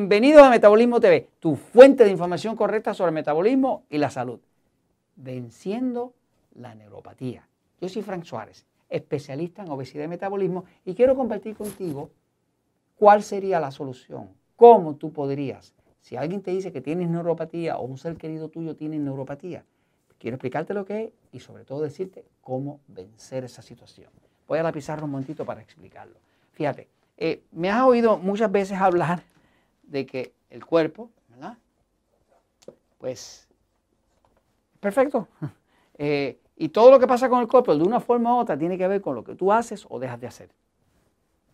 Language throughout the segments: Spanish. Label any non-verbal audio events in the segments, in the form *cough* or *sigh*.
Bienvenidos a Metabolismo TV, tu fuente de información correcta sobre el metabolismo y la salud. Venciendo la neuropatía. Yo soy Frank Suárez, especialista en obesidad y metabolismo, y quiero compartir contigo cuál sería la solución, cómo tú podrías, si alguien te dice que tienes neuropatía o un ser querido tuyo tiene neuropatía, quiero explicarte lo que es y sobre todo decirte cómo vencer esa situación. Voy a la pizarra un momentito para explicarlo. Fíjate, eh, me has oído muchas veces hablar de que el cuerpo, ¿verdad? Pues, perfecto. *laughs* Eh, y todo lo que pasa con el cuerpo, de una forma u otra, tiene que ver con lo que tú haces o dejas de hacer.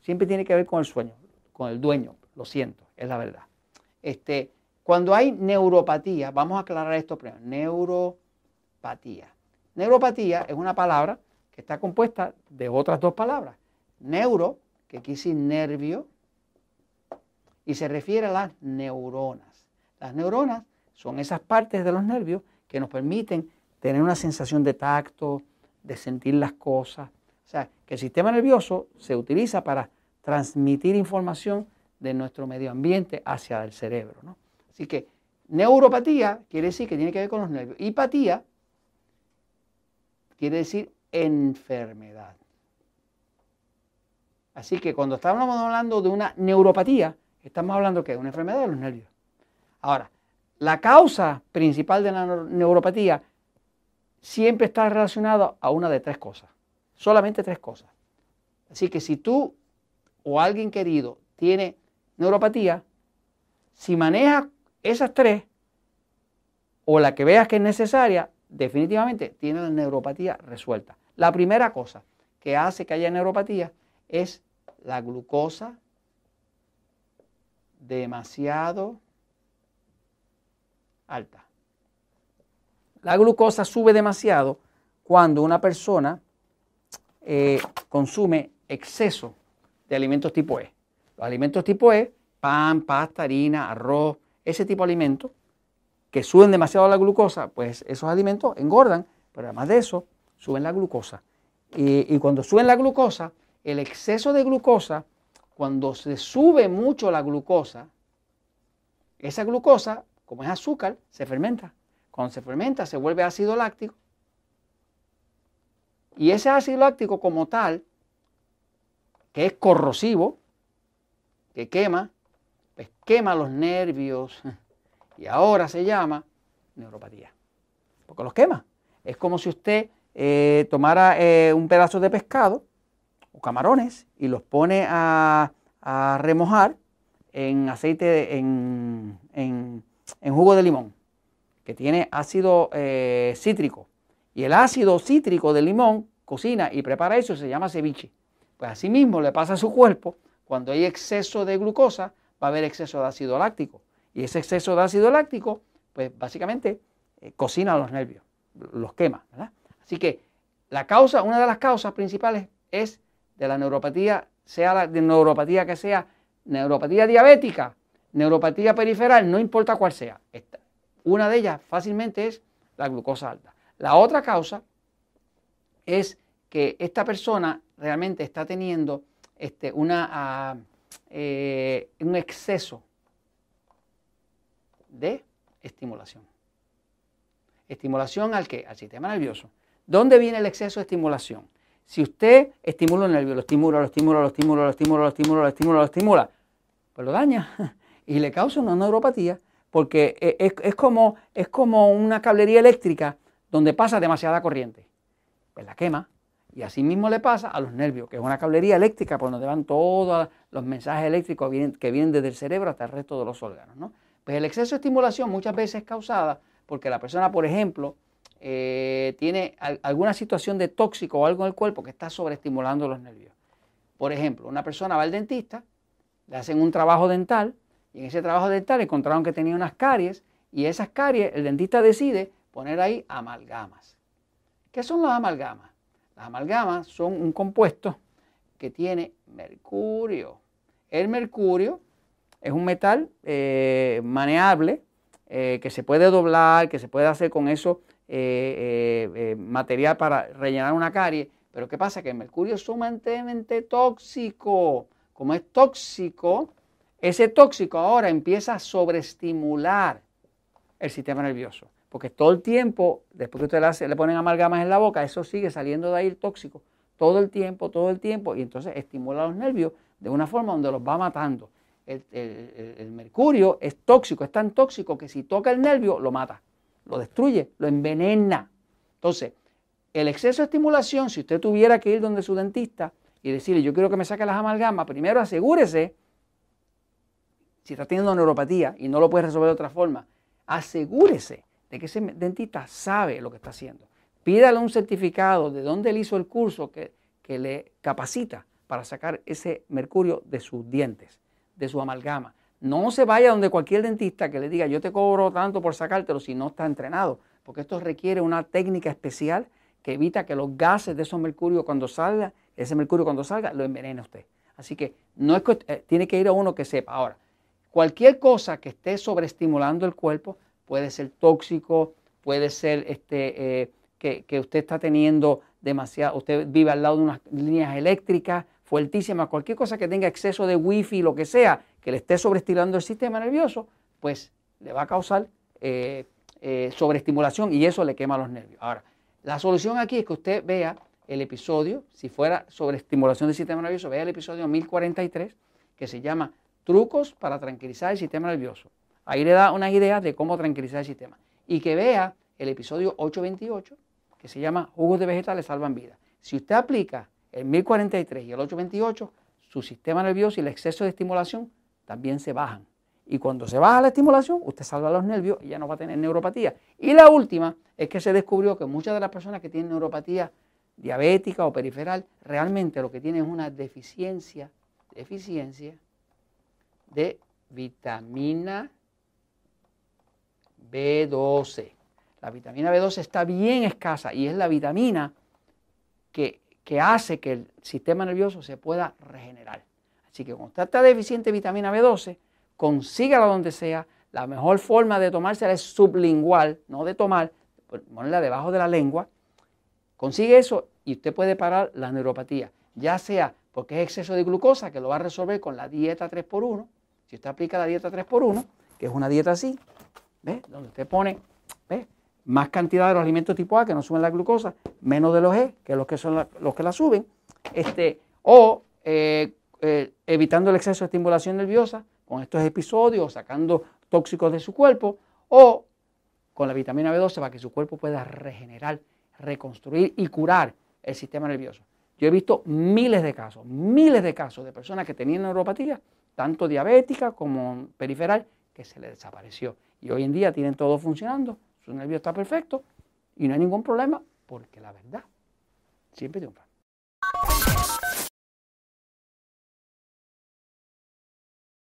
Siempre tiene que ver con el sueño, con el dueño. Lo siento, es la verdad. Este, cuando hay neuropatía, vamos a aclarar esto primero. Neuropatía. Neuropatía es una palabra que está compuesta de otras dos palabras. Neuro, que quiere decir nervio, y se refiere a las neuronas. Las neuronas son esas partes de los nervios que nos permiten tener una sensación de tacto, de sentir las cosas. O sea, que el sistema nervioso se utiliza para transmitir información de nuestro medio ambiente hacia el cerebro. ¿no? Así que neuropatía quiere decir que tiene que ver con los nervios. Hipatía quiere decir enfermedad. Así que cuando estamos hablando de una neuropatía, Estamos hablando que es una enfermedad de los nervios. Ahora, la causa principal de la neuropatía siempre está relacionada a una de tres cosas. Solamente tres cosas. Así que si tú o alguien querido tiene neuropatía, si maneja esas tres o la que veas que es necesaria, definitivamente tiene la neuropatía resuelta. La primera cosa que hace que haya neuropatía es la glucosa demasiado alta. La glucosa sube demasiado cuando una persona eh, consume exceso de alimentos tipo E. Los alimentos tipo E, pan, pasta, harina, arroz, ese tipo de alimentos que suben demasiado la glucosa, pues esos alimentos engordan, pero además de eso, suben la glucosa. Y, y cuando suben la glucosa, el exceso de glucosa cuando se sube mucho la glucosa, esa glucosa, como es azúcar, se fermenta. Cuando se fermenta se vuelve ácido láctico. Y ese ácido láctico como tal, que es corrosivo, que quema, pues quema los nervios *laughs* y ahora se llama neuropatía. Porque los quema. Es como si usted eh, tomara eh, un pedazo de pescado camarones y los pone a, remojar en aceite, en, en, jugo de limón, que tiene ácido eh, cítrico. Y el ácido cítrico del limón cocina y prepara eso, se llama ceviche. Pues así mismo le pasa a su cuerpo, cuando hay exceso de glucosa, va a haber exceso de ácido láctico. Y ese exceso de ácido láctico, pues básicamente eh, cocina los nervios, los quema. Así que la causa, una de las causas principales es de la neuropatía, sea la de neuropatía que sea, neuropatía diabética, neuropatía periferal, no importa cuál sea. Esta. Una de ellas fácilmente es la glucosa alta. La otra causa es que esta persona realmente está teniendo este, una, ah, eh, un exceso de estimulación. Estimulación al qué? Al sistema nervioso. ¿Dónde viene el exceso de estimulación? Si usted estimula el nervio, lo estimula, lo estimula, lo estimula, lo estimula, lo estimula, lo estimula, lo estimula, pues lo daña *laughs* y le causa una neuropatía porque e, es, como, es como una cablería eléctrica donde pasa demasiada corriente. Pues la quema y así mismo le pasa a los nervios, que es una cablería eléctrica por donde van todos los mensajes eléctricos que vienen desde el cerebro hasta el resto de los órganos. ¿no? Pues el exceso de estimulación muchas veces es causada porque la persona, por ejemplo, eh, tiene alguna situación de tóxico o algo en el cuerpo que está sobreestimulando los nervios. Por ejemplo, una persona va al dentista, le hacen un trabajo dental y en ese trabajo dental encontraron que tenía unas caries y esas caries el dentista decide poner ahí amalgamas. ¿Qué son las amalgamas? Las amalgamas son un compuesto que tiene mercurio. El mercurio es un metal eh, maneable eh, que se puede doblar, que se puede hacer con eso eh, eh, material para rellenar una carie. Pero ¿qué pasa? Que el mercurio es sumamente tóxico. Como es tóxico, ese tóxico ahora empieza a sobreestimular el sistema nervioso. Porque todo el tiempo, después que usted le, le ponen amalgamas en la boca, eso sigue saliendo de ahí el tóxico. Todo el tiempo, todo el tiempo. Y entonces estimula los nervios de una forma donde los va matando. El, mercurio es tóxico, es tan tóxico que si toca el nervio lo mata, lo destruye, lo envenena. Entonces, el exceso de estimulación, si usted tuviera que ir donde su dentista y decirle, yo quiero que me saque las amalgamas, primero asegúrese, si está teniendo neuropatía y no lo puede resolver de otra forma, asegúrese de que ese dentista sabe lo que está haciendo. Pídale un certificado de dónde él hizo el curso que, que le capacita para sacar ese mercurio de sus dientes, de su amalgama. No se vaya donde cualquier dentista que le diga yo te cobro tanto por sacártelo si no está entrenado, porque esto requiere una técnica especial que evita que los gases de esos mercurios cuando salga, ese mercurio cuando salga, lo envenene usted. Así que no es eh, tiene que ir a uno que sepa. Ahora, cualquier cosa que esté sobreestimulando el cuerpo puede ser tóxico, puede ser este, eh, que, que, usted está teniendo demasiado, usted vive al lado de unas líneas eléctricas, fuertísima, cualquier cosa que tenga exceso de wifi, lo que sea, que le esté sobreestimulando el sistema nervioso, pues le va a causar eh, eh, sobreestimulación y eso le quema los nervios. Ahora, la solución aquí es que usted vea el episodio, si fuera sobreestimulación del sistema nervioso, vea el episodio 1043, que se llama Trucos para tranquilizar el sistema nervioso. Ahí le da unas ideas de cómo tranquilizar el sistema. Y que vea el episodio 828, que se llama Jugos de vegetales salvan vidas. Si usted aplica el 1043 y el 828, su sistema nervioso y el exceso de estimulación también se bajan. Y cuando se baja la estimulación, usted salva los nervios y ya no va a tener neuropatía. Y la última es que se descubrió que muchas de las personas que tienen neuropatía diabética o periferal, realmente lo que tienen es una deficiencia, deficiencia de vitamina B12. La vitamina B12 está bien escasa y es la vitamina que que hace que el sistema nervioso se pueda regenerar. Así que cuando usted está deficiente de vitamina B12, consígala donde sea. La mejor forma de tomársela es sublingual, no de tomar, ponerla debajo de la lengua. Consigue eso y usted puede parar la neuropatía, ya sea porque es exceso de glucosa, que lo va a resolver con la dieta 3x1. Si usted aplica la dieta 3x1, que es una dieta así, ¿ves? Donde usted pone. Más cantidad de los alimentos tipo A que no suben la glucosa, menos de los E, que los que son los que la suben, este, o eh, eh, evitando el exceso de estimulación nerviosa con estos episodios, sacando tóxicos de su cuerpo, o con la vitamina B12 para que su cuerpo pueda regenerar, reconstruir y curar el sistema nervioso. Yo he visto miles de casos, miles de casos de personas que tenían neuropatía, tanto diabética como periferal, que se les desapareció. Y hoy en día tienen todo funcionando su nervio está perfecto y no hay ningún problema porque la verdad siempre triunfa.